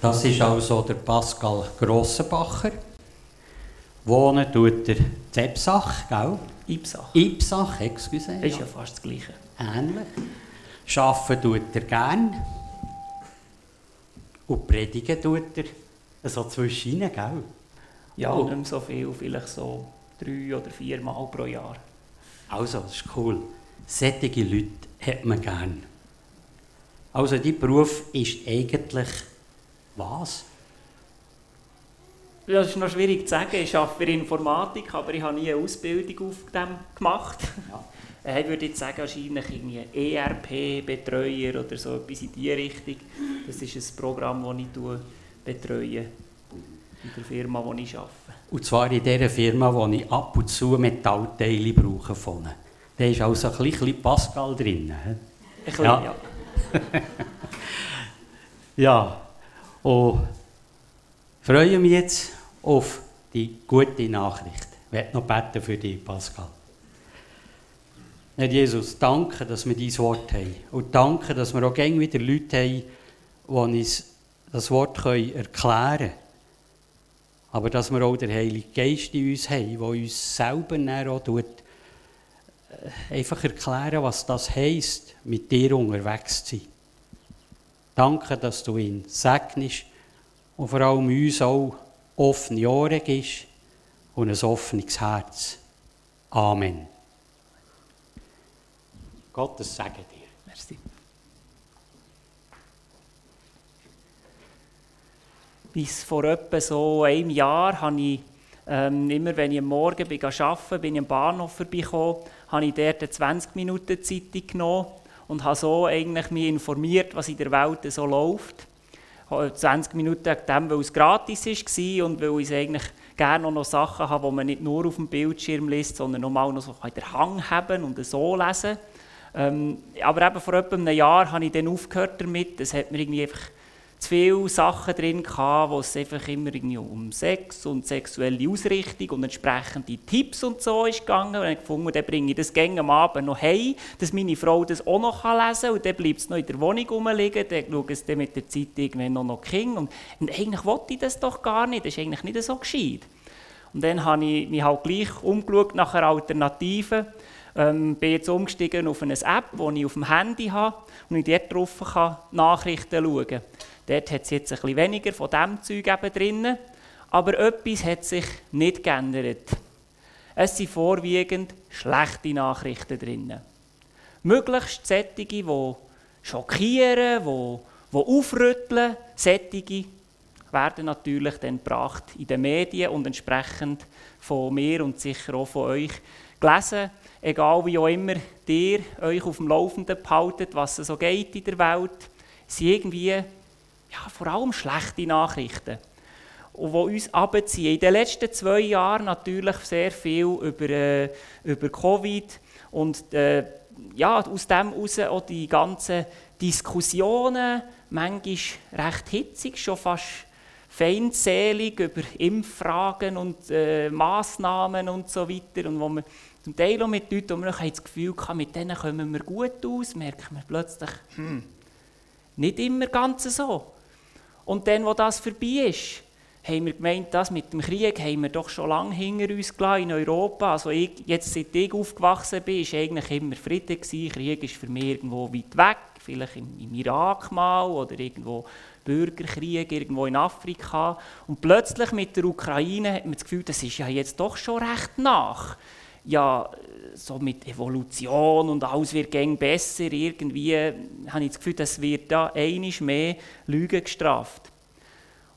Das ist also der Pascal Grossenbacher. Wohnen tut er Zepsach, gell? Ipsach. Ipsach, excuse. Das ist ja fast das Gleiche. Ähnlich. Arbeiten tut er gern. Und predigen tut er so zwischen gell? Ja, Oh. nicht so viel, vielleicht so drei oder vier Mal pro Jahr. Also, das ist cool. Sättige Leute hat man gern. Also, dein Beruf ist eigentlich was? Das ist noch schwierig zu sagen. Ich arbeite für Informatik, aber ich habe nie eine Ausbildung auf dem gemacht. Ja. Äh, Ich würde jetzt sagen, wahrscheinlich irgendwie ERP-Betreuer oder so etwas in diese Richtung. Das ist ein Programm, das ich betreue in der Firma, wo ich arbeite. Und zwar in der Firma, wo ich ab und zu Metallteile brauche. Von. Da ist also ein bisschen Pascal drin. Ein bisschen, Ja. ja. Ja, und freue mich jetzt auf die gute Nachricht. Ich werde noch beten für dich, Pascal. Herr Jesus, danke, dass wir dein Wort haben. Und danke, dass wir auch gerne wieder Leute haben, die uns das Wort erklären können. Aber dass wir auch den Heiligen Geist in uns haben, der uns selber auch tut, äh, einfach erklären, was das heisst, mit dir unterwegs zu sein. Danke, dass du ihn segnest und vor allem uns auch offene Ohren gibst und ein offenes Herz. Amen. Gottes Segen dir. Merci. Bis vor etwa so einem Jahr habe ich, ähm, immer wenn ich am Morgen bin arbeiten bin ich am Bahnhof vorbeigekommen, habe ich dort eine 20 Minuten Zeitung genommen und habe so eigentlich mich informiert, was in der Welt so läuft. Ich habe 20 Minuten wegen dem, weil es gratis war und weil ich eigentlich gerne auch noch Sachen habe, die man nicht nur auf dem Bildschirm liest, sondern noch mal noch so in der Hang haben und so lesen. Ähm, aber eben vor etwa einem Jahr habe ich dann aufgehört damit. Es hat mir irgendwie einfach zu viele Sachen drin gehabt, wo es einfach immer irgendwie um Sex und sexuelle Ausrichtung und entsprechende Tipps und so ist gegangen. Und habe gefunden, dann bringe ich das gerne am Abend noch heim, dass meine Frau das auch noch lesen kann und dann bleibt es noch in der Wohnung rumliegen, dann schaue ich es dann mit der Zeit irgendwann noch noch King und, und eigentlich wollte ich das doch gar nicht, das ist eigentlich nicht so gescheit. Und dann habe ich mich halt gleich umgeschaut nach einer Alternative. Ähm, bin jetzt umgestiegen auf eine App, die ich auf dem Handy habe und ich dort drauf kann Nachrichten schauen kann. Dort hat es jetzt ein bisschen weniger von diesem Zeug drin, aber etwas hat sich nicht geändert. Es sind vorwiegend schlechte Nachrichten drin. Möglichst sättige, die schockieren, die, die aufrütteln, sättige werden natürlich dann gebracht in den Medien und entsprechend von mir und sicher auch von euch gelesen. Egal wie auch immer ihr euch auf dem Laufenden behaltet, was so geht in der Welt, sind irgendwie ja, vor allem schlechte Nachrichten. Und die uns abziehen. In den letzten zwei Jahren natürlich sehr viel über, äh, über Covid und äh, ja, aus dem heraus auch die ganzen Diskussionen, manchmal recht hitzig, schon fast feindselig über Impffragen und äh, Massnahmen und so weiter. Und wo wir zum Teil auch mit Leuten, wo wir das Gefühl hatten, mit denen kommen wir gut aus, merken wir plötzlich, hm, nicht immer ganz so. Und dann, wo das vorbei ist, haben wir gemeint, das mit dem Krieg haben wir doch schon lange hinter uns gelassen in Europa. Also ich, jetzt, seit ich aufgewachsen bin, war eigentlich immer Frieden. Gewesen. Krieg ist für mich irgendwo weit weg, vielleicht im, im Irak mal oder irgendwo Bürgerkrieg irgendwo in Afrika. Und plötzlich mit der Ukraine hat man das Gefühl, das ist ja jetzt doch schon recht nach. Ja, so mit Evolution und alles wird besser. Irgendwie habe ich das Gefühl, das wird da einiges mehr Lügen gestraft.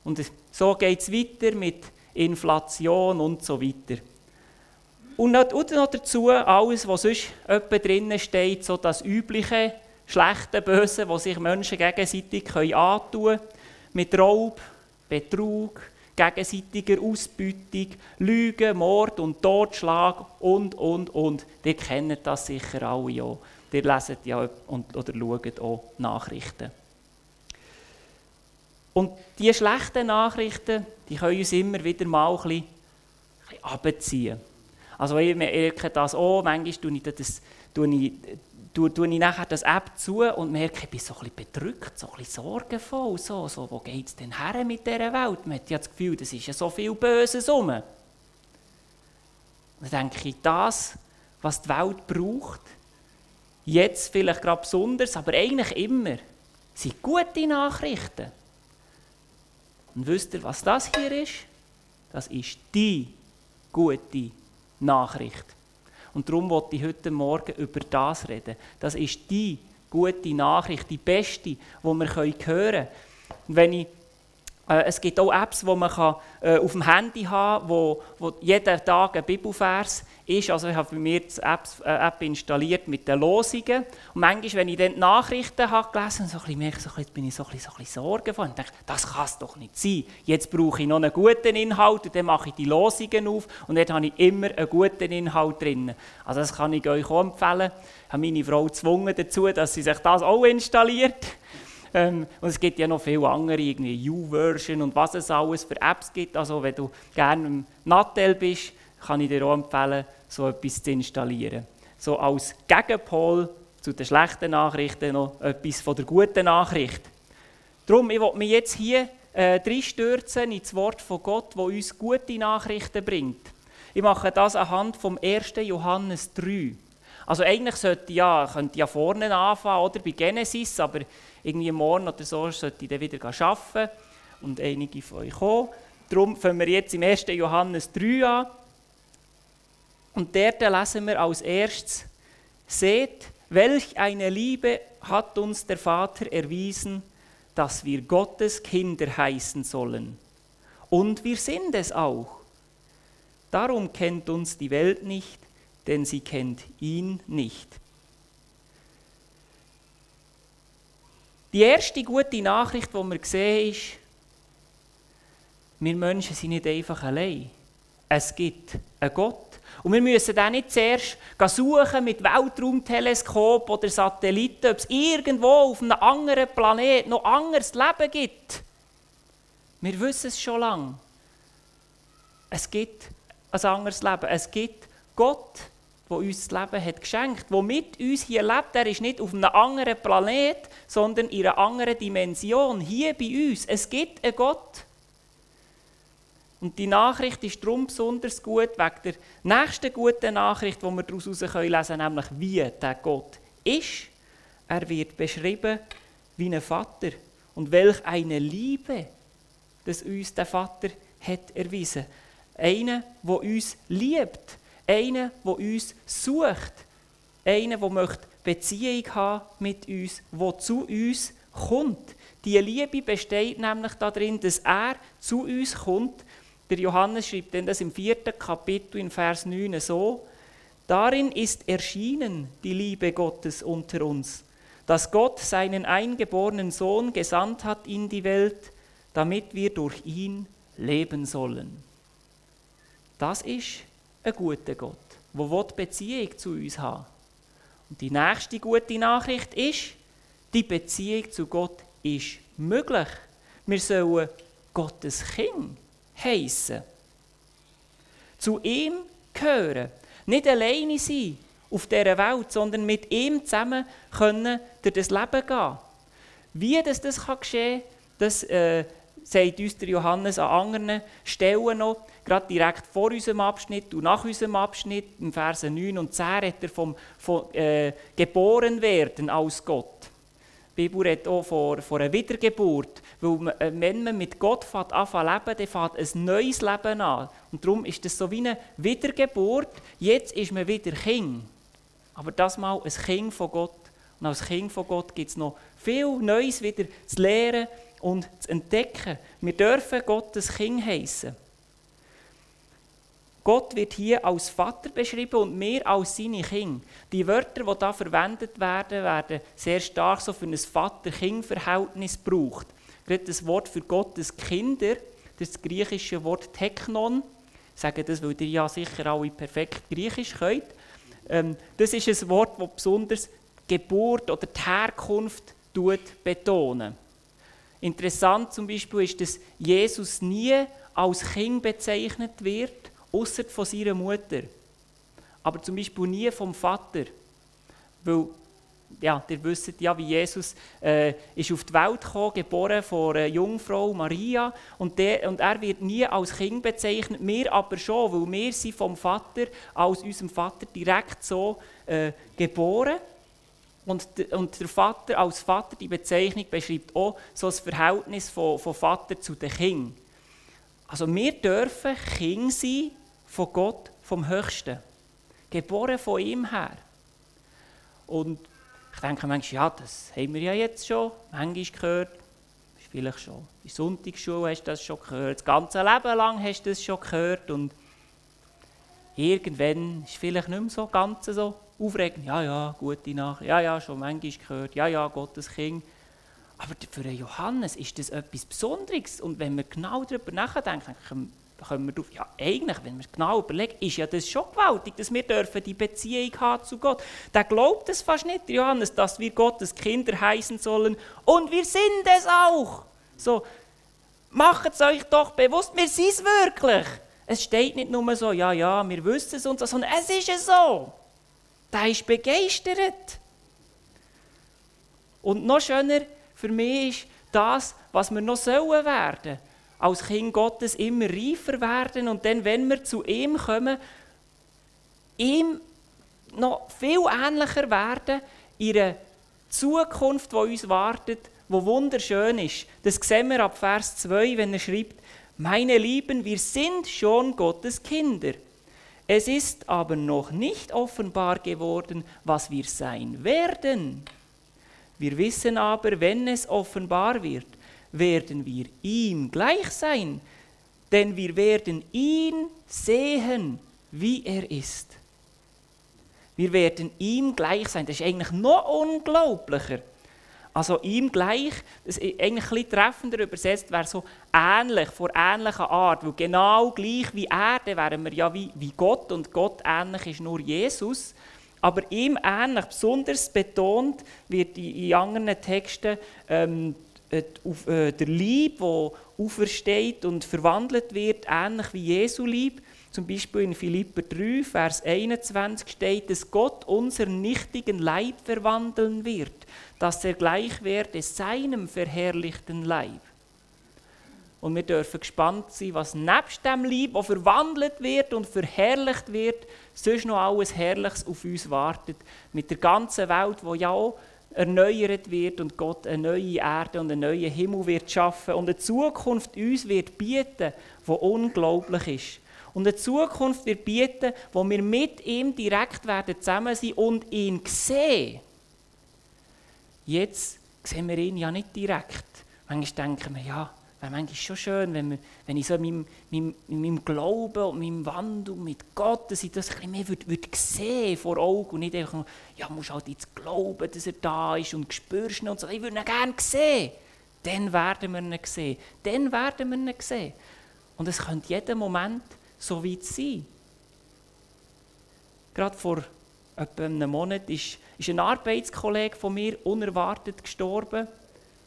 Und so geht es weiter mit Inflation und so weiter. Und noch, dazu alles, was sonst etwa drinnen steht, so das übliche, schlechte, böse, was sich Menschen gegenseitig antun können, mit Raub, Betrug, gegenseitiger Ausbeutung, Lügen, Mord und Totschlag und, und, und. Ihr kennt das sicher alle ja. Ihr leset ja und, oder schaut auch Nachrichten. Und diese schlechten Nachrichten, die können uns immer wieder mal ein bisschen, ein bisschen abziehen. Also ich merke das auch, manchmal tue ich, das, tue ich tue, tue ich nachher das App zu und merke, ich bin so ein bedrückt, so ein sorgenvoll. So, so, wo geht es denn her mit dieser Welt? Man hat ja das Gefühl, das ist ja so viel Böses rum. Und dann denke ich, das, was die Welt braucht, jetzt vielleicht gerade besonders, aber eigentlich immer, sind gute Nachrichten. Und wisst ihr, was das hier ist? Das ist die gute Nachricht. Und darum wollte ich heute Morgen über das reden. Das ist die gute Nachricht, die beste, die wir hören können. Wenn ich äh, es gibt auch Apps, die man kann, äh, auf dem Handy haben kann, wo, wo jeden Tag ein Bibelvers ist. Also ich habe bei mir die App, äh, App installiert mit den Losungen. Und manchmal, wenn ich dann die Nachrichten habe gelesen habe, so merke ich, so jetzt bin ich so ein bisschen, so ein bisschen Sorgen von. Und denke, das kann es doch nicht sein. Jetzt brauche ich noch einen guten Inhalt und dann mache ich die Losungen auf und dort habe ich immer einen guten Inhalt drin. Also das kann ich euch auch empfehlen. Ich habe meine Frau gezwungen dazu, dass sie sich das auch installiert. Ähm, und es gibt ja noch viele andere, irgendwie U-Version und was es alles für Apps gibt. Also wenn du gerne im Nattel bist, kann ich dir auch empfehlen, so etwas zu installieren. So als Gegenpol zu den schlechten Nachrichten noch etwas von der guten Nachricht. Darum, ich will mich jetzt hier äh, reinstürzen ins Wort von Gott, das uns gute Nachrichten bringt. Ich mache das anhand vom 1. Johannes 3. Also eigentlich sollte ja, könnte ja vorne anfangen, oder, bei Genesis, aber irgendwie morgen oder so sollte ich dann wieder arbeiten und einige von euch kommen. Darum fangen wir jetzt im 1. Johannes 3 an. Und dort lesen wir als erstes, seht, welch eine Liebe hat uns der Vater erwiesen, dass wir Gottes Kinder heißen sollen. Und wir sind es auch. Darum kennt uns die Welt nicht, denn sie kennt ihn nicht. Die erste gute Nachricht, die wir sehen, ist, wir Menschen sind nicht einfach allein. Es gibt einen Gott. Und wir müssen dann nicht zuerst suchen mit Weltraumteleskop oder Satelliten, ob es irgendwo auf einem anderen Planeten noch anderes Leben gibt. Wir wissen es schon lange. Es gibt ein anderes Leben. Es gibt Gott der uns das Leben hat geschenkt, der mit uns hier lebt. Er ist nicht auf einem anderen Planet, sondern in einer anderen Dimension, hier bei uns. Es gibt einen Gott. Und die Nachricht ist darum besonders gut, wegen der nächsten guten Nachricht, die wir daraus lesen können, nämlich wie der Gott ist. Er wird beschrieben wie ein Vater. Und welch eine Liebe, dass uns der Vater hat erwiesen. Einer, der uns liebt einer, der uns sucht. Einer, der möchte Beziehung haben mit uns, der zu uns kommt. Die Liebe besteht nämlich darin, dass er zu uns kommt. Der Johannes schreibt denn das im vierten Kapitel in Vers 9 so: Darin ist erschienen die Liebe Gottes unter uns, dass Gott seinen eingeborenen Sohn gesandt hat in die Welt, damit wir durch ihn leben sollen. Das ist ein guter Gott, der Beziehung zu uns haben Und die nächste gute Nachricht ist, die Beziehung zu Gott ist möglich. Wir sollen Gottes Kind heißen. Zu ihm gehören. Nicht alleine sein auf dieser Welt, sondern mit ihm zusammen können durch das Leben gehen. Wie das, das geschehen kann, das äh, sagt uns der Johannes an anderen Stellen noch gerade direkt vor unserem Abschnitt und nach unserem Abschnitt, im Versen 9 und 10, redet er vom, vom äh, Geborenwerden als Gott. Die Bibel redet auch von, von einer Wiedergeburt, weil äh, wenn man mit Gott anfängt leben, dann fängt ein neues Leben an. Und darum ist das so wie eine Wiedergeburt. Jetzt ist man wieder Kind. Aber das mal ein Kind von Gott. Und als Kind von Gott gibt es noch viel Neues wieder zu lernen und zu entdecken. Wir dürfen Gottes Kind heißen. Gott wird hier als Vater beschrieben und wir als seine Kinder. Die Wörter, die hier verwendet werden, werden sehr stark so für ein Vater-Kind-Verhältnis gebraucht. Gerade das Wort für Gottes Kinder, das, griechische Wort Teknon, ich sage das, weil ihr ja sicher alle perfekt Griechisch könnt. Ähm, das ist ein Wort, das besonders die Geburt oder die Herkunft betonen. Interessant zum Beispiel ist, dass Jesus nie als Kind bezeichnet wird, außer von seiner Mutter. Aber zum Beispiel nie vom Vater. Weil ja, ihr wisst ja, wie Jesus äh, ist auf die Welt gekommen, geboren von einer Jungfrau Maria. Und, der, und er wird nie als Kind bezeichnet, wir aber schon, weil wir sind vom Vater, aus unserem Vater direkt so äh, geboren. Und, und der Vater als Vater, die Bezeichnung beschreibt auch so das Verhältnis von, von Vater zu den Kindern. Also wir dürfen Kinder sein von Gott, vom Höchsten. Geboren von ihm her. Und ich denke manchmal, ja, das haben wir ja jetzt schon, manchmal gehört, vielleicht schon. In der Sonntagsschule hast du das schon gehört, das ganze Leben lang hast du das schon gehört und irgendwann ist es vielleicht nicht mehr so ganz so aufregend. Ja, ja, gute Nachricht, ja, ja, schon manchmal gehört, ja, ja, Gottes Kind. Aber für Johannes ist das etwas Besonderes und wenn wir genau darüber nachdenken, kommen wir drauf, ja eigentlich, wenn wir genau überlegen, ist ja das schon gewaltig, dass wir dürfen die Beziehung haben zu Gott. Der glaubt es fast nicht, Johannes, dass wir Gottes Kinder heißen sollen und wir sind es auch. So, macht es euch doch bewusst, wir sind es wirklich. Es steht nicht nur so, ja, ja, wir wissen es und so, sondern es ist es so. Der ist begeistert. Und noch schöner für mich ist das, was wir noch sollen werden als Kind Gottes immer reifer werden und dann, wenn wir zu ihm kommen, ihm noch viel ähnlicher werden einer Zukunft, die uns wartet, wo wunderschön ist. Das sehen wir ab Vers 2, wenn er schreibt, meine Lieben, wir sind schon Gottes Kinder. Es ist aber noch nicht offenbar geworden, was wir sein werden. Wir wissen aber, wenn es offenbar wird, werden wir ihm gleich sein, denn wir werden ihn sehen, wie er ist. Wir werden ihm gleich sein. Das ist eigentlich noch unglaublicher. Also ihm gleich, das ist eigentlich ein bisschen treffender übersetzt, wäre so ähnlich, vor ähnlicher Art. Weil genau gleich wie er, dann wären wir ja wie, wie Gott und Gott ähnlich ist nur Jesus. Aber ihm ähnlich, besonders betont wird in anderen Texten ähm, äh, äh, der Lieb, der aufersteht und verwandelt wird, ähnlich wie Jesu Lieb. Zum Beispiel in Philipper 3, Vers 21 steht, dass Gott unseren nichtigen Leib verwandeln wird, dass er gleich werde seinem verherrlichten Leib. Und wir dürfen gespannt sein, was nebst dem Leib, der verwandelt wird und verherrlicht wird, sonst noch alles Herrliches auf uns wartet. Mit der ganzen Welt, wo ja auch erneuert wird und Gott eine neue Erde und einen neuen Himmel wird schaffen und eine Zukunft uns wird bieten, die unglaublich ist. Und eine Zukunft wird bieten, wo wir mit ihm direkt werden zusammen sein und ihn sehen. Jetzt sehen wir ihn ja nicht direkt. Manchmal denken wir, ja, wäre manchmal schon schön, wenn, wir, wenn ich so in meinem, meinem, meinem Glauben und meinem Wandel mit Gott, dass ich das ein mehr würde, würde sehen vor Augen und nicht einfach nur, ja, musst halt jetzt glauben, dass er da ist und spürst ihn und so. Ich würde ihn gerne sehen. Dann werden wir ihn sehen. Dann werden wir ihn sehen. Und es könnte jeden Moment so weit sein. Gerade vor etwa einem Monat ist, ist ein Arbeitskollege von mir unerwartet gestorben.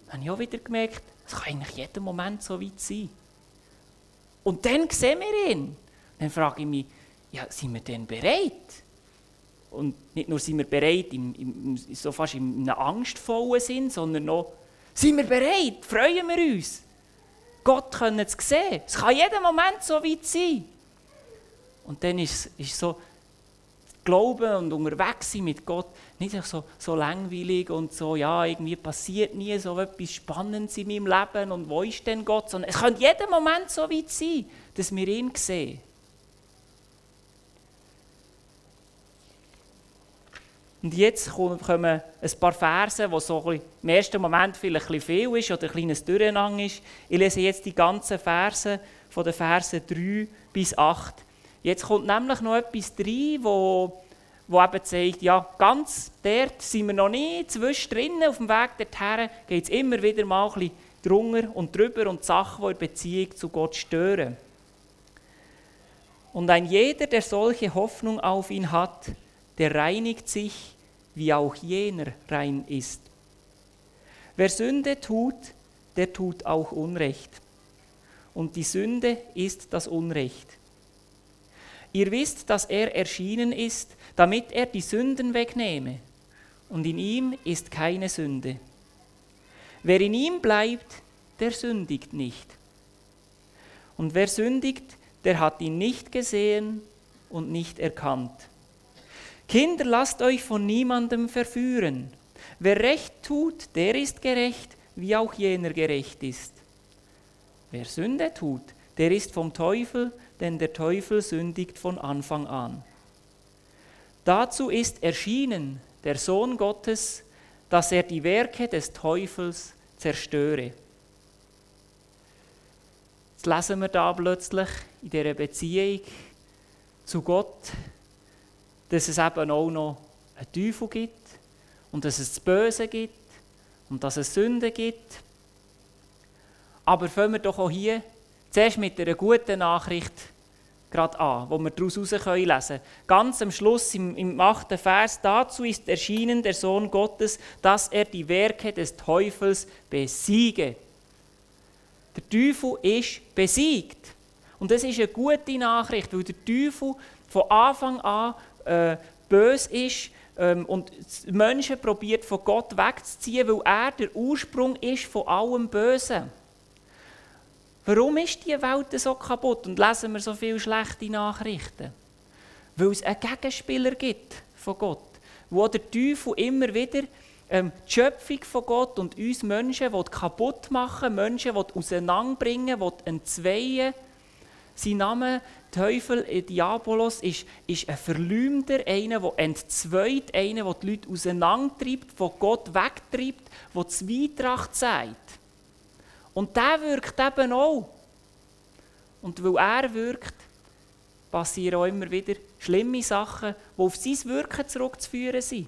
Da habe ich auch wieder gemerkt, es kann eigentlich jeden Moment so weit sein. Und dann sehen wir ihn. Dann frage ich mich, ja, sind wir denn bereit? Und nicht nur sind wir bereit, im, im, so fast in einem angstvollen Sinn, sondern noch, sind wir bereit? Freuen wir uns? Gott können zu sehen. Es kann jeden Moment so weit sein. Und dann ist es so, Glauben und unterwegs sein mit Gott nicht so, so langweilig und so, ja, irgendwie passiert nie so etwas Spannendes in meinem Leben und wo ist denn Gott, sondern es könnte jeden Moment so weit sein, dass wir ihn sehen. Und jetzt kommen ein paar Verse, wo so im ersten Moment vielleicht ein bisschen viel ist oder ein kleines Durcheinander ist. Ich lese jetzt die ganzen Verse von den Versen 3 bis 8. Jetzt kommt nämlich noch etwas rein, wo, wo eben zeigt, ja, ganz dort sind wir noch nie, zwischendrin auf dem Weg dorthin geht es immer wieder mal ein bisschen drunter und drüber und Sachen, die in Beziehung zu Gott stören. Und ein jeder, der solche Hoffnung auf ihn hat, der reinigt sich, wie auch jener rein ist. Wer Sünde tut, der tut auch Unrecht. Und die Sünde ist das Unrecht. Ihr wisst, dass er erschienen ist, damit er die Sünden wegnehme. und in ihm ist keine Sünde. Wer in ihm bleibt, der sündigt nicht. Und wer sündigt, der hat ihn nicht gesehen und nicht erkannt. Kinder, lasst euch von niemandem verführen. Wer Recht tut, der ist gerecht, wie auch jener gerecht ist. Wer Sünde tut, der ist vom Teufel, denn der Teufel sündigt von Anfang an. Dazu ist erschienen der Sohn Gottes, dass er die Werke des Teufels zerstöre. Jetzt lesen wir da plötzlich in dieser Beziehung zu Gott, dass es eben auch noch einen Teufel gibt und dass es das Böse gibt und dass es Sünde gibt. Aber fangen wir doch auch hier zuerst mit einer guten Nachricht gerade an, wo wir daraus lesen können. Ganz am Schluss im, im 8. Vers, dazu ist erschienen der Sohn Gottes, dass er die Werke des Teufels besiege. Der Teufel ist besiegt. Und das ist eine gute Nachricht, weil der Teufel von Anfang an äh, böse ist ähm, und Menschen probiert von Gott wegzuziehen, weil er der Ursprung ist von allem Bösen. Warum ist die Welt so kaputt und lesen wir so viele schlechte Nachrichten? Weil es einen Gegenspieler gibt von Gott, wo der Teufel immer wieder ähm, die Schöpfung von Gott und uns Menschen will kaputt machen, Menschen will auseinanderbringen, will entzweien. Sein Name, Teufel, äh, Diabolos, ist, ist ein Verleumder, einer, der entzweit, einer, der die Leute auseinandertreibt, von Gott wegtreibt, der Zweitracht sagt. Und der wirkt eben auch. Und weil er wirkt, passieren auch immer wieder schlimme Sachen, die auf sein Wirken zurückzuführen sind.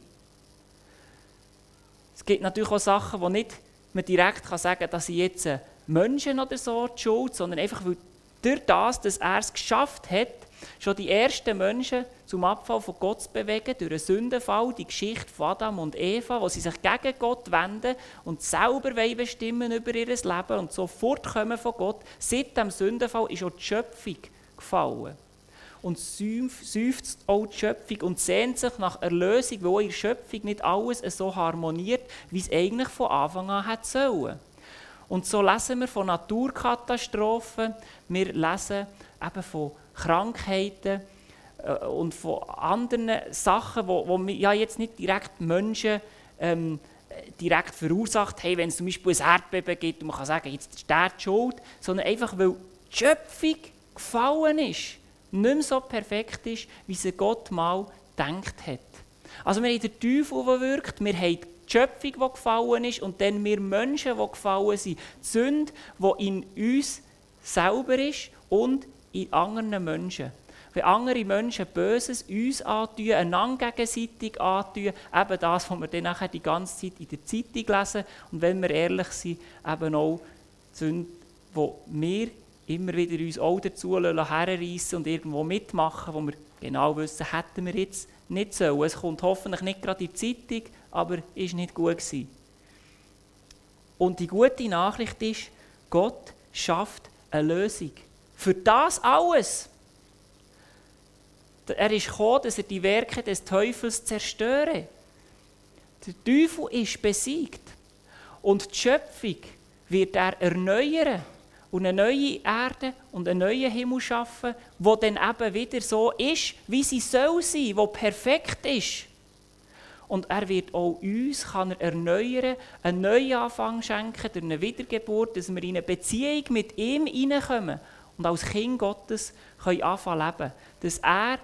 Es gibt natürlich auch Sachen, wo nicht man direkt kann sagen kann, dass sie jetzt Menschen oder so die Schuld, sondern einfach weil durch das, dass er es geschafft hat, schon die ersten Menschen zum Abfall von Gott zu bewegen, durch einen Sündenfall, die Geschichte von Adam und Eva, wo sie sich gegen Gott wenden und selber bestimmen über ihr Leben und so fortkommen von Gott. Seit dem Sündenfall ist auch die Schöpfung gefallen. Und seufzt auch die Schöpfung und sehnt sich nach Erlösung, wo in der Schöpfung nicht alles so harmoniert, wie es eigentlich von Anfang an hätte sollen. Und so lesen wir von Naturkatastrophen, wir lesen eben von Krankheiten und von anderen Sachen, wo, wo ja jetzt nicht direkt Menschen ähm, direkt verursacht haben, wenn es zum Beispiel ein Erdbeben gibt und man kann sagen, jetzt ist der die Schuld, sondern einfach, weil die Schöpfung gefallen ist, nicht mehr so perfekt ist, wie sie Gott mal gedacht hat. Also wir haben den Teufel, der wirkt, wir haben die Schöpfung, die gefallen ist und dann wir Menschen, die gefallen sind. Die Sünde, die in uns selber ist und in anderen Menschen. Wenn andere Menschen Böses uns antun, einander gegenseitig antun, eben das, was wir dann nachher die ganze Zeit in der Zeitung lesen und wenn wir ehrlich sind, eben auch die Sünde, die wir immer wieder uns auch dazu herreissen und irgendwo mitmachen, wo wir genau wissen, hätten wir jetzt nicht so. Es kommt hoffentlich nicht gerade in die Zeitung, aber ist nicht gut gewesen. Und die gute Nachricht ist, Gott schafft eine Lösung. Für das alles. Er ist gekommen, dass er die Werke des Teufels zerstöre. Der Teufel ist besiegt. Und die Schöpfung wird er erneuern und eine neue Erde und einen neuen Himmel schaffen, wo dann eben wieder so ist, wie sie soll sein, wo perfekt ist. Und er wird auch uns kann er erneuern, einen neuen Anfang schenken durch eine Wiedergeburt, dass wir in eine Beziehung mit ihm hineinkommen und als Kind Gottes können anfangen leben. Dass er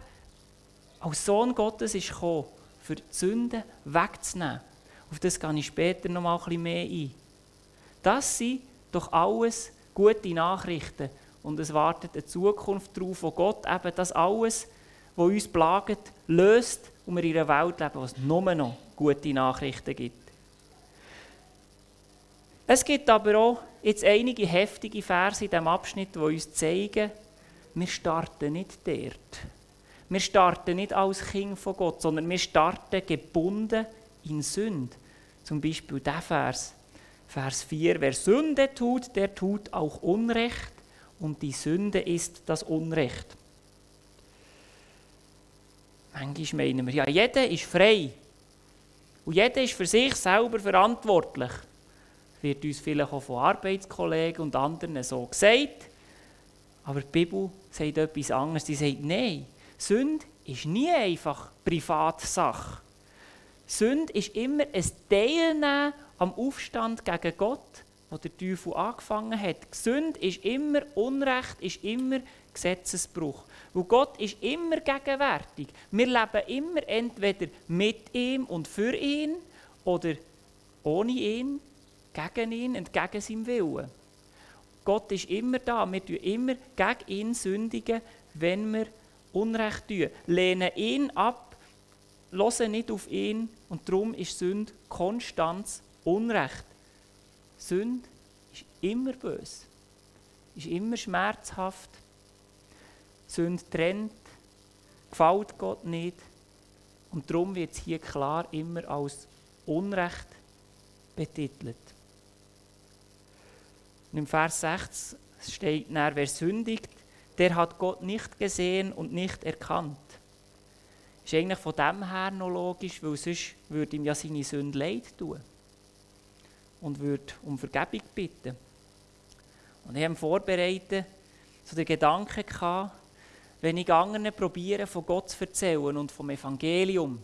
als Sohn Gottes ist gekommen, für die Sünden wegzunehmen. Auf das gehe ich später noch mal ein bisschen mehr ein. Das sind doch alles gute Nachrichten. Und es wartet eine Zukunft darauf, wo Gott eben das alles, was uns plagt, löst und wir in einer Welt leben, wo es nur noch gute Nachrichten gibt. Es gibt aber auch jetzt einige heftige Verse in diesem Abschnitt, die uns zeigen, wir starten nicht dort. Wir starten nicht als Kind von Gott, sondern wir starten gebunden in Sünde. Zum Beispiel der Vers, Vers 4, wer Sünde tut, der tut auch Unrecht und die Sünde ist das Unrecht. Manchmal meinen wir, ja, jeder ist frei. Und jeder ist für sich selber verantwortlich. Wird uns vielleicht auch von Arbeitskollegen und anderen so gesagt. Aber die Bibel sagt etwas anderes. Sie sagt, nein, Sünde ist nie einfach Privatsache. Sünde ist immer ein Teilnehmen am Aufstand gegen Gott, wo der Teufel angefangen hat. Sünde ist immer Unrecht, ist immer Gesetzesbruch. Weil Gott ist immer gegenwärtig. Wir leben immer entweder mit ihm und für ihn oder ohne ihn, gegen ihn, entgegen seinem Willen. Gott ist immer da. Wir tun immer gegen ihn sündigen, wenn wir Unrecht tun. Lehnen ihn ab, hören nicht auf ihn und darum ist Sünde Konstanz Unrecht. Sünde ist immer böse, ist immer schmerzhaft. Sünde trennt, gefällt Gott nicht. Und darum wird es hier klar immer als Unrecht betitelt. Und im Vers 6 steht, wer sündigt, der hat Gott nicht gesehen und nicht erkannt. Ist eigentlich von dem her noch logisch, weil sonst würde ihm ja seine Sünde leid tun und würde um Vergebung bitten. Und ich habe vorbereitet so den Gedanken gehabt, wenn ich anderen probiere, von Gott zu erzählen und vom Evangelium,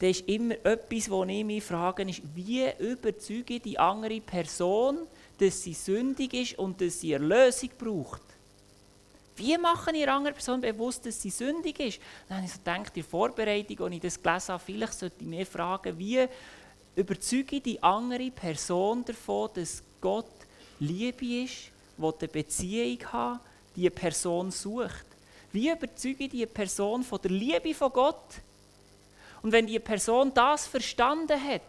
dann ist immer etwas, wo ich mich frage, ist, wie überzeuge ich die andere Person, dass sie sündig ist und dass sie Erlösung braucht? Wie mache ich einer anderen Person bewusst, dass sie sündig ist? Dann habe ich so gedacht, in der Vorbereitung, als ich das gelesen habe, vielleicht sollte ich mir fragen, wie überzeuge ich die andere Person davon, dass Gott Liebe ist, die eine Beziehung hat, die Person sucht. Wie überzeuge ich die Person von der Liebe von Gott? Und wenn die Person das verstanden hat,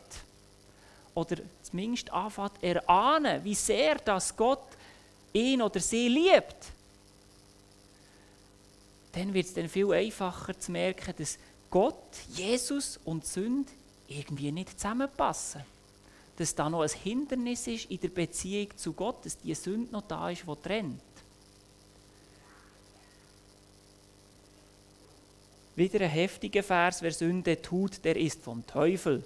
oder zumindest anfängt erahnen, wie sehr das Gott ihn oder sie liebt, dann wird es dann viel einfacher zu merken, dass Gott, Jesus und Sünde irgendwie nicht zusammenpassen. Dass da noch ein Hindernis ist in der Beziehung zu Gott, dass die Sünde noch da ist, die trennt. Wieder ein heftiger Vers, wer Sünde tut, der ist vom Teufel.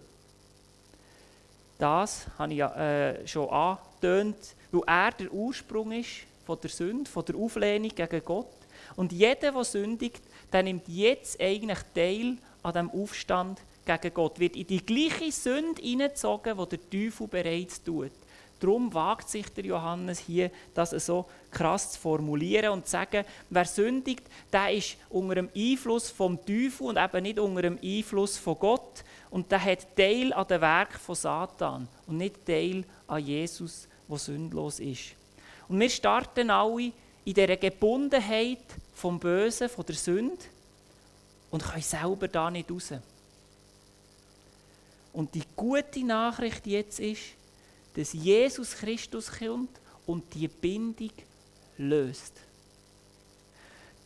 Das habe ich ja äh, schon angetönt, weil er der Ursprung ist von der Sünde, von der Auflehnung gegen Gott. Und jeder, der sündigt, der nimmt jetzt eigentlich Teil an dem Aufstand gegen Gott, wird in die gleiche Sünde hineingezogen, die der Teufel bereits tut. Darum wagt sich der Johannes hier, das so krass zu formulieren und zu sagen, wer sündigt, der ist unter dem Einfluss vom Teufel und eben nicht unter dem Einfluss von Gott. Und der hat Teil an dem Werk von Satan und nicht Teil an Jesus, der sündlos ist. Und wir starten alle in dieser Gebundenheit vom Bösen, von der Sünde und können selber da nicht raus. Und die gute Nachricht jetzt ist, dass Jesus Christus kommt und die Bindung löst.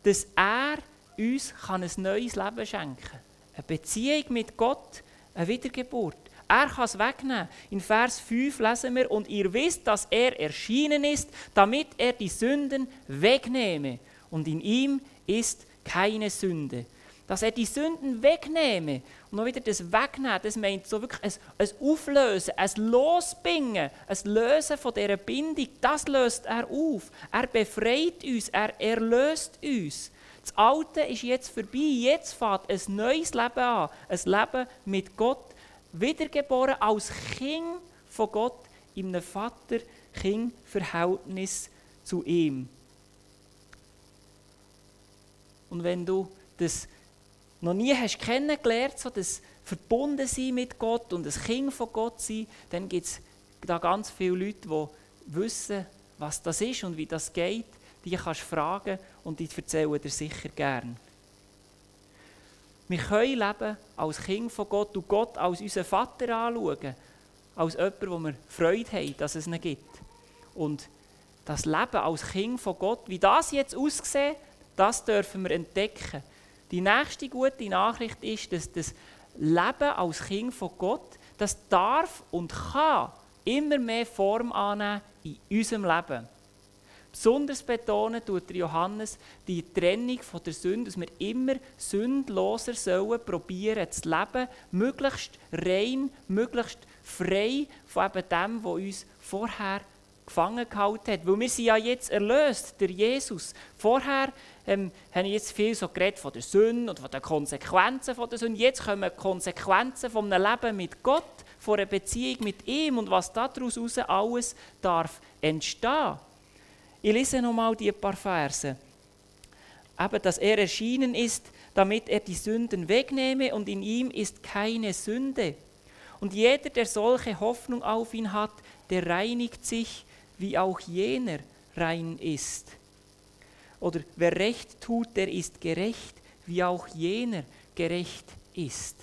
Dass er uns ein neues Leben schenken kann. Eine Beziehung mit Gott, eine Wiedergeburt. Er kann es wegnehmen. In Vers 5 lesen wir, und ihr wisst, dass er erschienen ist, damit er die Sünden wegnehme. Und in ihm ist keine Sünde. Dass er die Sünden wegnehme. Und noch wieder das Wegnehmen, das meint so wirklich ein, ein Auflösen, ein Losbingen, ein Lösen von dieser Bindung. Das löst er auf. Er befreit uns, er erlöst uns. Das Alte ist jetzt vorbei, jetzt fängt ein neues Leben an. Ein Leben mit Gott wiedergeboren als Kind von Gott in einem Vater-Kind-Verhältnis zu ihm. Und wenn du das noch nie hast kennengelernt, so das Verbundensein mit Gott und das Kind von Gott sein, dann gibt es da ganz viele Leute, die wissen, was das ist und wie das geht. Die kannst du fragen und die erzählen dir sicher gern. Wir können leben als Kind von Gott und Gott als unseren Vater anschauen. Als jemand, wo wir Freude haben, dass es ihn gibt. Und das Leben als Kind von Gott, wie das jetzt aussieht, das dürfen wir entdecken. Die nächste gute Nachricht ist, dass das Leben als Kind von Gott, das darf und kann immer mehr Form annehmen in unserem Leben. Besonders betonen tut Johannes die Trennung von der Sünde, dass wir immer sündloser sollen probieren zu leben, möglichst rein, möglichst frei von eben dem, was uns vorher gefangen gehalten hat. Weil wir sind ja jetzt erlöst, der Jesus. Vorher ähm, habe ich jetzt viel so geredet von der Sünde und von den Konsequenzen von der Sünde. Jetzt kommen die Konsequenzen von einem Leben mit Gott, von einer Beziehung mit ihm und was daraus alles darf entstehen. Ich lese nochmal die paar Verse. Eben, dass er erschienen ist, damit er die Sünden wegnehme und in ihm ist keine Sünde. Und jeder, der solche Hoffnung auf ihn hat, der reinigt sich, wie auch jener rein ist. Oder wer Recht tut, der ist gerecht, wie auch jener gerecht ist.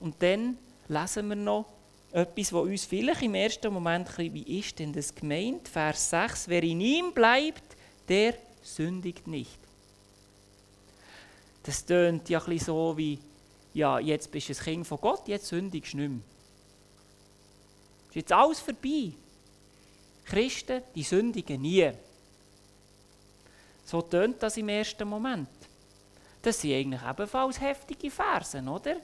Und dann lesen wir noch etwas, was uns vielleicht im ersten Moment ein bisschen, wie ist denn das gemeint? Vers 6, wer in ihm bleibt, der sündigt nicht. Das tönt ja ein bisschen so wie, ja, jetzt bist du ein Kind von Gott, jetzt sündigst du nicht mehr. Ist jetzt alles vorbei. Christen, die sündigen nie. So tönt das im ersten Moment. Das sind eigentlich ebenfalls heftige Versen, oder?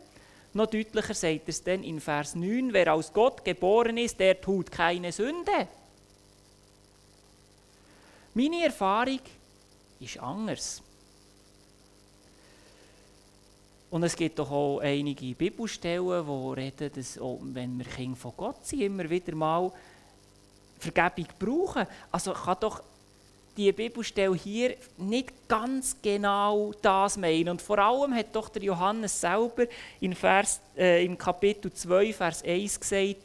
Noch deutlicher sagt er es dann in Vers 9, wer aus Gott geboren ist, der tut keine Sünde. Meine Erfahrung ist anders. Und es gibt doch auch einige Bibelstellen, die reden, dass auch, wenn wir Kinder von Gott sind, immer wieder mal Vergebung brauchen. Also kann doch die Bibelstelle hier nicht ganz genau das meinen. Und vor allem hat doch der Johannes selber in Vers, äh, im Kapitel 2, Vers 1 gesagt,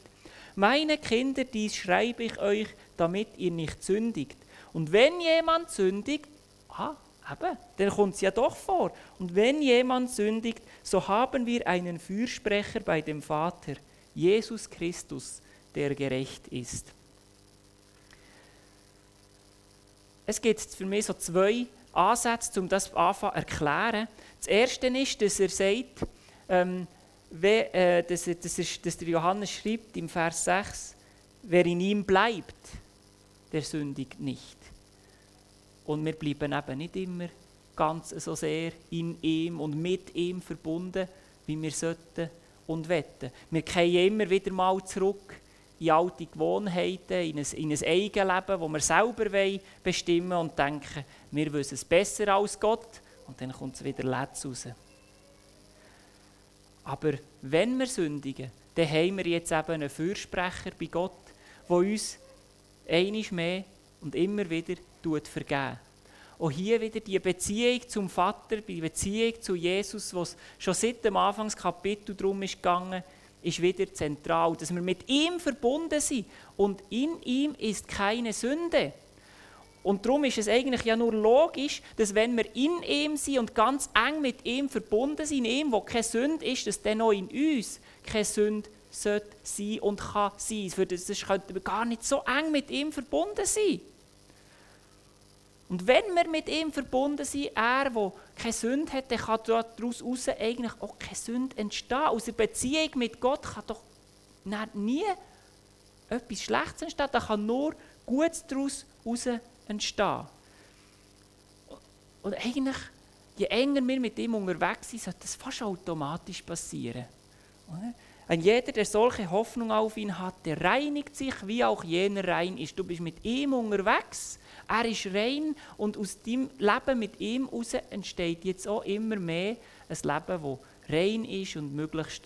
meine Kinder, dies schreibe ich euch, damit ihr nicht sündigt. Und wenn jemand sündigt, ah, eben, dann kommt es ja doch vor. Und wenn jemand sündigt, so haben wir einen Fürsprecher bei dem Vater, Jesus Christus, der gerecht ist. Es gibt für mich so zwei Ansätze, um das zu erklären. Das erste ist, dass er sagt, ähm, we, äh, dass, dass, er, dass der Johannes schreibt im Vers 6, wer in ihm bleibt, der sündigt nicht. Und wir bleiben eben nicht immer ganz so sehr in ihm und mit ihm verbunden, wie wir sollten und wetten. Wir kehren immer wieder mal zurück in alte Gewohnheiten, in ein, in ein Eigenleben, das wir selber bestimmen und denken, wir wissen es besser als Gott und dann kommt es wieder Letz raus. Aber wenn wir sündigen, dann haben wir jetzt eben einen Fürsprecher bei Gott, der uns einiges mehr und immer wieder vergeben Auch hier wieder die Beziehung zum Vater, die Beziehung zu Jesus, was schon seit dem Anfangskapitel darum ist gegangen, ist wieder zentral, dass wir mit ihm verbunden sind und in ihm ist keine Sünde. Und darum ist es eigentlich ja nur logisch, dass wenn wir in ihm sind und ganz eng mit ihm verbunden sind, in ihm, wo keine Sünde ist, dass dann auch in uns keine Sünde sollte sein und kann sein. Für das könnten wir gar nicht so eng mit ihm verbunden sein. Und wenn wir mit ihm verbunden sind, er, der keine Sünde hat, dann kann daraus eigentlich auch keine Sünde entstehen. Aus der Beziehung mit Gott kann doch nie etwas Schlechtes entstehen. Da kann nur Gutes daraus entstehen. Und eigentlich, je enger wir mit ihm unterwegs sind, sollte das fast automatisch passieren. Ein jeder, der solche Hoffnung auf ihn hat, der reinigt sich, wie auch jener rein ist. Du bist mit ihm unterwegs er ist rein und aus deinem Leben mit ihm heraus entsteht jetzt auch immer mehr ein Leben, das rein ist und möglichst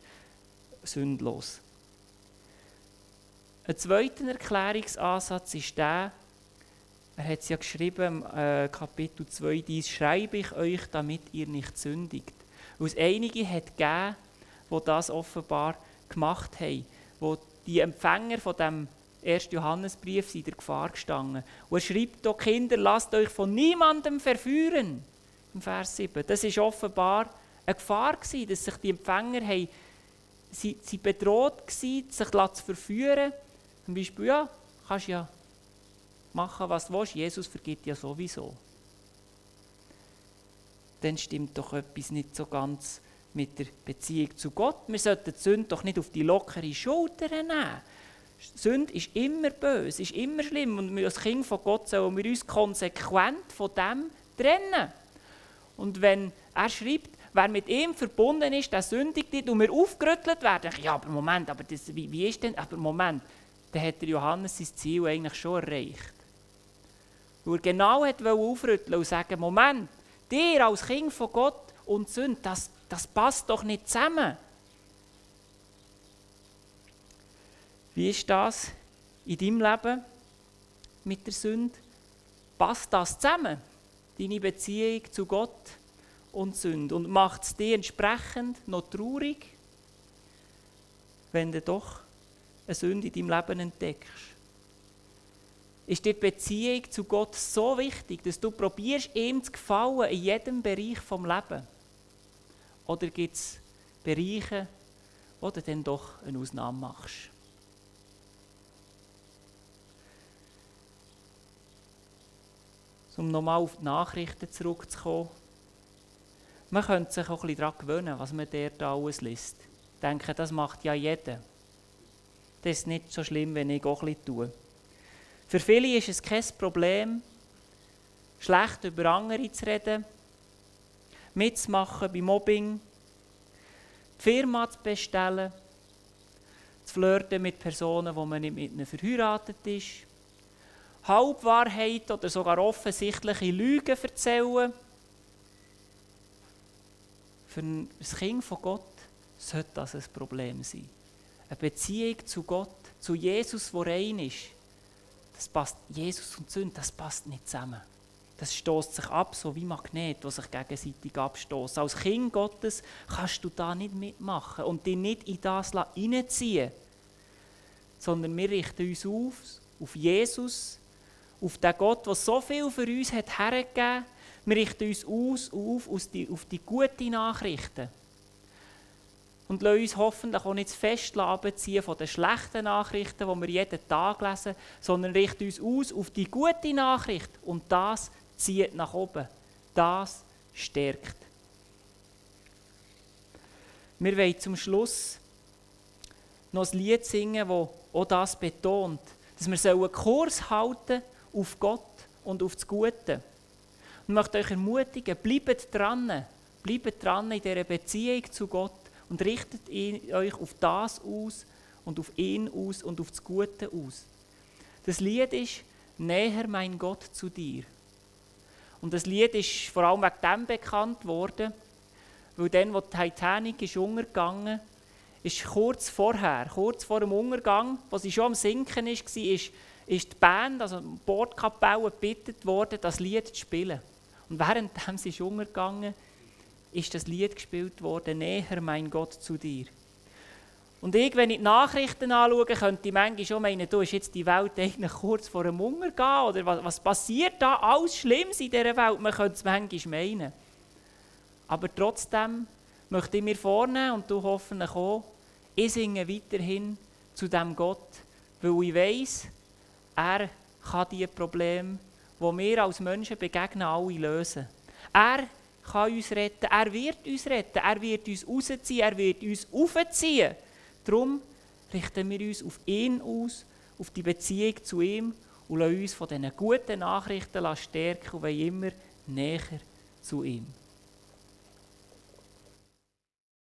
sündlos. Ein zweiter Erklärungsansatz ist der, er hat es ja geschrieben, äh, Kapitel 2, dies schreibe ich euch, damit ihr nicht sündigt. Weil es einige hat gegeben, die das offenbar gemacht haben, wo die Empfänger von dem 1. Johannesbrief in der Gefahr gestanden. Und er schreibt hier, Kinder, lasst euch von niemandem verführen. Im Vers 7. Das ist offenbar eine Gefahr gewesen, dass sich die Empfänger haben, sie, sie bedroht waren, sich zu verführen. Zum Beispiel, ja, kannst ja machen, was du willst. Jesus vergibt ja sowieso. Dann stimmt doch etwas nicht so ganz mit der Beziehung zu Gott. Wir sollten die Sünde doch nicht auf die lockere Schulter nehmen Sünde ist immer böse, ist immer schlimm und wir als Kind von Gott sollen wir uns konsequent von dem trennen. Und wenn er schreibt, wer mit ihm verbunden ist, der sündigt nicht und wir aufgerüttelt werden, ja, aber Moment, aber das, wie, wie ist denn, aber Moment, dann hat der Johannes sein Ziel eigentlich schon erreicht. Weil er genau hat aufrütteln und sagen, Moment, dir als Kind von Gott und Sünde, das, das passt doch nicht zusammen. Wie ist das in deinem Leben mit der Sünde? Passt das zusammen? Deine Beziehung zu Gott und Sünde? Und macht es dich entsprechend noch traurig, wenn du doch eine Sünde in deinem Leben entdeckst? Ist die Beziehung zu Gott so wichtig, dass du probierst, ihm zu gefallen in jedem Bereich vom Leben? Oder gibt es Bereiche, wo du dann doch eine Ausnahme machst? Um nochmal auf die Nachrichten zurückzukommen. Man könnte sich auch ein bisschen daran gewöhnen, was man dort alles liest. Ich denke, das macht ja jeder. Das ist nicht so schlimm, wenn ich auch bisschen tue. Für viele ist es kein Problem, schlecht über andere zu reden, mitzumachen bei Mobbing, die Firma zu bestellen, zu flirten mit Personen, wo man nicht mit ihnen verheiratet ist, Halbwahrheit oder sogar offensichtliche Lügen erzählen. Für ein Kind von Gott sollte das ein Problem sein. Eine Beziehung zu Gott, zu Jesus, der rein ist, das passt, Jesus und Sünde, das passt nicht zusammen. Das stoßt sich ab, so wie Magnet, die sich gegenseitig abstoßen. Als Kind Gottes kannst du da nicht mitmachen und dich nicht in das hineinziehen sondern wir richten uns auf, auf Jesus, auf den Gott, der so viel für uns hat hergegeben. Wir richten uns aus, auf, auf, die, auf die guten Nachrichten. Und lassen uns hoffentlich auch nicht fest ziehen von den schlechten Nachrichten, die wir jeden Tag lesen, sondern richten uns aus auf die gute Nachricht. Und das zieht nach oben. Das stärkt. Wir wollen zum Schluss noch ein Lied singen, das auch das betont, dass wir einen Kurs halten sollen auf Gott und auf das Gute. Und möchte euch ermutigen, bleibt dran, bleibt dran in dieser Beziehung zu Gott und richtet ihn, euch auf das aus und auf ihn aus und auf das Gute aus. Das Lied ist Näher mein Gott zu dir. Und das Lied ist vor allem wegen dem bekannt worden, weil dann, wo die Titanic ist untergegangen ist, kurz vorher, kurz vor dem Untergang, wo sie schon am Sinken war, ist ist die Band, also die Bordkapelle, gebeten worden, das Lied zu spielen. Und während sie ist umgegangen, ist das Lied gespielt worden, Näher, mein Gott, zu dir. Und ich, wenn ich die Nachrichten anschaue, könnte ich manchmal schon meinen, du ist jetzt die Welt eigentlich kurz vor dem Hunger oder was, was passiert da alles Schlimmes in dieser Welt? Man könnte es manchmal meinen. Aber trotzdem möchte ich mir vornehmen, und du hoffentlich auch, ich singe weiterhin zu dem Gott, weil ich weiß, er kann die Probleme, die wir als Menschen begegnen, alle lösen. Er kann uns retten, er wird uns retten, er wird uns rausziehen, er wird uns aufziehen. Darum richten wir uns auf ihn aus, auf die Beziehung zu ihm und lassen uns von diesen guten Nachrichten stärken und wollen immer näher zu ihm.